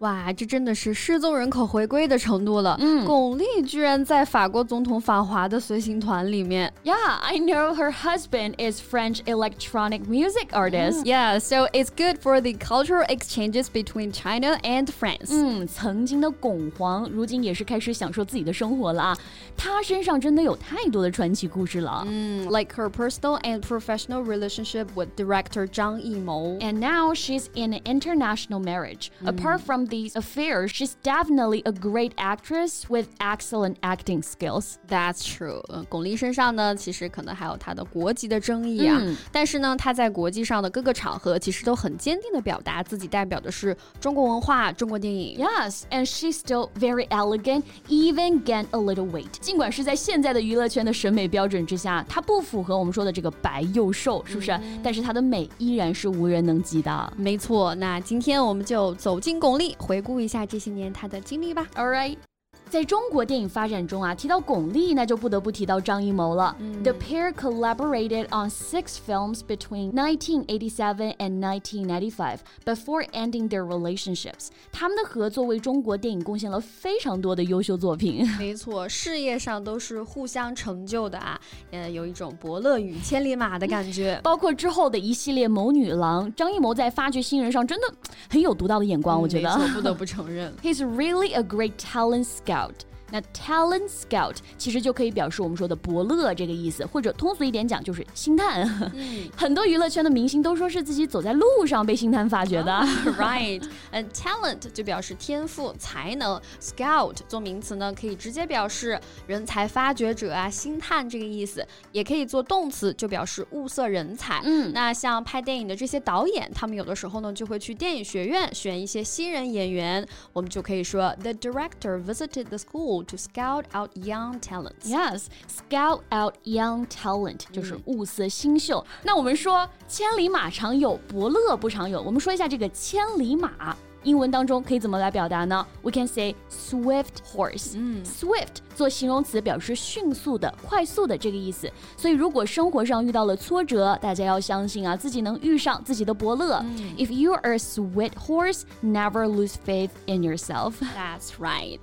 哇，这真的是失踪人口回归的程度了。嗯，巩俐居然在法国总统访华的随行团里面。Yeah, I know her husband is French electronic music artist. Yeah, so it's good for the cultural exchanges between China and France. 嗯，曾经的巩皇，如今也是开始享受自己的生活了啊。她身上真的有太多的传奇故事了。嗯，like her personal and professional relationship with director Zhang Yimou. And now she's in an international marriage. Apart from these affairs, she's definitely a great actress with excellent acting skills. That's true. 呃，巩俐身上呢，其实可能还有她的国籍的争议啊。嗯但是呢，她在国际上的各个场合，其实都很坚定的表达自己代表的是中国文化、中国电影。 Yes, and she's still very elegant, even gained a little weight. 尽管是在现在的娱乐圈的审美标准之下，她不符合我们说的这个白又瘦，是不是？但是她的美依然是无人能及的。没错，那今天我们就走进巩俐， 回顾一下这些年他的经历吧。All right. 在中国电影发展中啊，提到巩俐，那就不得不提到张艺谋了。The pair collaborated on six films between 1987 and 1995 before ending their relationships. 他们的合作为中国电影贡献了非常多的优秀作品。没错，事业上都是互相成就的啊，呃，有一种伯乐与千里马的感觉。包括之后的一系列谋女郎，张艺谋在发掘新人上真的很有独到的眼光，我觉得。没错不得不承认。 He's really a great talent scout. out. 那 talent scout 其实就可以表示我们说的伯乐这个意思，或者通俗一点讲就是星探。很多娱乐圈的明星都说是自己走在路上被星探发掘的。right，嗯、talent 就表示天赋、才能，scout 做名词呢，可以直接表示人才发掘者啊、星探这个意思，也可以做动词，就表示物色人才。嗯那像拍电影的这些导演，他们有的时候呢就会去电影学院选一些新人演员，我们就可以说 The director visited the school to scout out young talents. Yes, scout out young talent 就是物色新秀。那我们说千里马常有，伯乐不常有。我们说一下这个千里马。英文当中可以怎么来表达呢？We can say swift horse。嗯，swift 做形容词表示迅速的、快速的这个意思。所以如果生活上遇到了挫折，大家要相信啊，自己能遇上自己的伯乐。If you are a swift horse, never lose faith in yourself. That's right.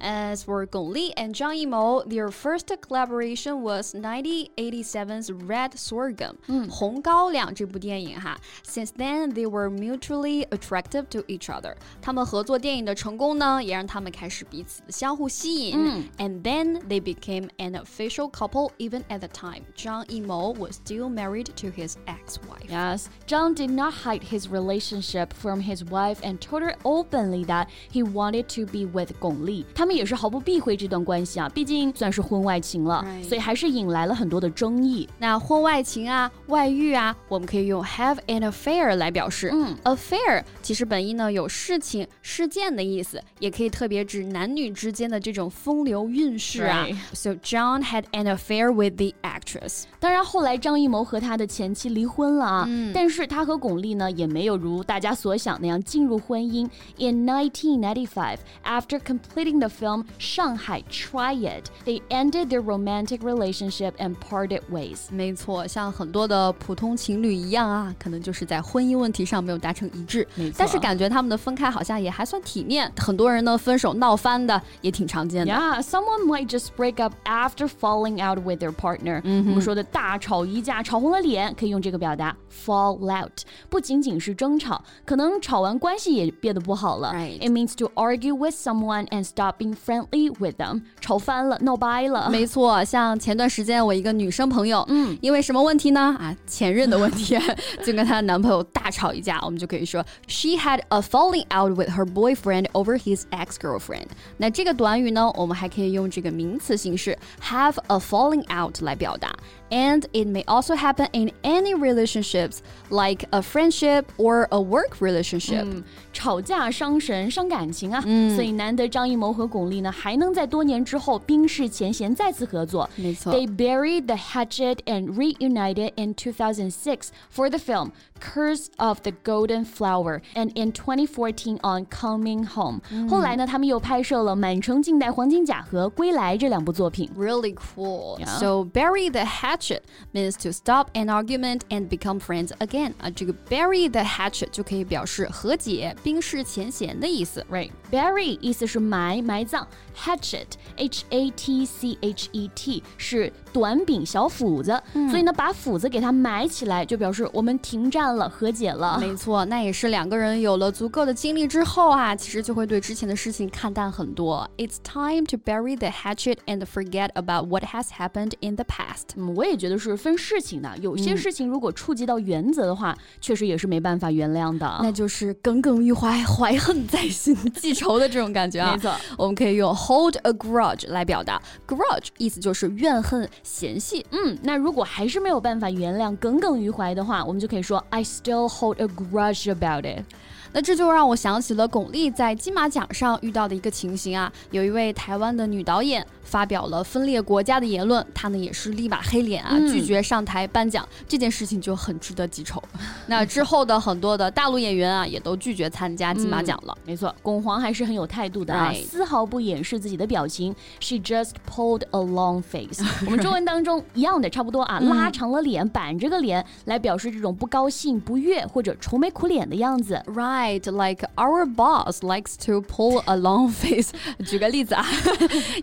As for Gong Li and Zhang Yimou, their first collaboration was 1987's Red Sorghum, 红高粱这部电影哈。Since then, they were mutually attractive to each other. 他们合作电影的成功呢，也让他们开始彼此的相互吸引。And then they became an official couple. Even at the time, Zhang Yimou was still married to his ex-wife. Yes, Zhang did not hide his relationship from his wife and told her openly that he wanted to be with Gong Li. 他 们也是毫不避讳这段关系啊，毕竟算是婚外情了.所以还是引来了很多的争议。那婚外情啊、外遇啊，我们可以用 have an affair 来表示。嗯，affair 其实本意呢有事情、事件的意思，也可以特别指男女之间的这种风流韵事啊。So John had an affair with the actress. 当然，后来张艺谋和他的前妻离婚了啊，嗯但是他和巩俐呢也没有如大家所想那样进入婚姻。In 1995, after completing the film Shanghai Triad. they ended their romantic relationship and parted ways. 没错，像很多的普通情侣一样啊，可能就是在婚姻问题上没有达成一致。但是感觉他们的分开好像也还算体面，很多人呢分手闹翻的也挺常见的。Yeah, someone might just break up after falling out with their partner。嗯，我们说的大吵一架，吵红了脸，可以用这个表达 fall out。不仅仅是争吵，可能吵完关系也变得不好了。Right. It means to argue with someone and stop being friendly with them. 吵翻了，闹掰了。没错，像前段时间我一个女生朋友，嗯，因为什么问题呢？啊，前任的问题，就跟她男朋友大吵一架。我们就可以说，She had a falling out with her boyfriend over his ex-girlfriend。那这个短语呢，我们还可以用这个名词形式 have a falling out 来表达。And it may also happen in any relationships, like a friendship or a work relationship. 吵架伤神伤感情啊，所以难得张艺谋和巩 巩俐呢还能在多年之后冰释前嫌再次合作。没错，They buried the hatchet and reunited in 2006 for the film Curse of the Golden Flower and in 2014 on Coming Home。后来呢，他们又拍摄了《满城尽带黄金甲》和《归来》这两部作品。 Really cool. Yeah. So bury the hatchet means to stop an argument and become friends again. 啊，这个 bury the hatchet 就可以表示和解、冰释前嫌的意思。 Right, bury 意思是埋、埋 葬，hatchet H A T C H E T 是短柄小斧子，所以呢，把斧子给它埋起来，就表示我们停战了，和解了。没错，那也是两个人有了足够的经历之后啊，其实就会对之前的事情看淡很多。It's time to bury the hatchet and forget about what has happened in the past. 嗯，我也觉得是分事情的，有些事情如果触及到原则的话，确实也是没办法原谅的。那就是耿耿于怀、怀恨在心、记仇的这种感觉啊。没错，我我们可以用 hold a grudge 来表达。grudge 意思就是怨恨、嫌隙。嗯，那如果还是没有办法原谅、耿耿于怀的话，我们就可以说 I still hold a grudge about it。那这就让我想起了巩俐在金马奖上遇到的一个情形啊，有一位台湾的女导演发表了分裂国家的言论，她呢也是立马黑脸啊，嗯拒绝上台颁奖，这件事情就很值得记仇。那之后的很多的大陆演员啊，也都拒绝参加金马奖了。没错，巩皇还是很有态度的啊丝毫不掩饰自己的表情。She just pulled a long face。我们中文当中一样的，差不多啊，拉长了脸，板着个脸来表示这种不高兴、不悦或者愁眉苦脸的样子。Right, like our boss likes to pull a long face 。举个例子啊，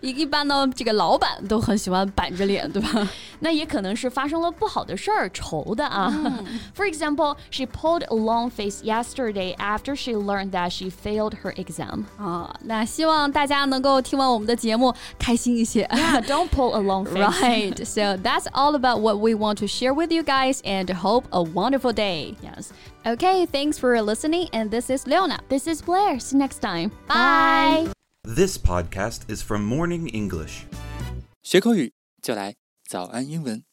一一般呢，这个老板都很喜欢板着脸，对吧？那也可能是发生了不好的事儿，愁的啊。For example, she pulled a long face yesterday after she learned that she failed her exam. 啊，那希望大家能够听完我们的节目开心一些。 Yeah, don't pull a long face. Right, so that's all about what we want to share with you guys and hope a wonderful day. Yes. Okay, thanks for listening, and this is Leona. This is Blair. See you next time. Bye. This podcast is from Morning English. 学口语就来早安英文。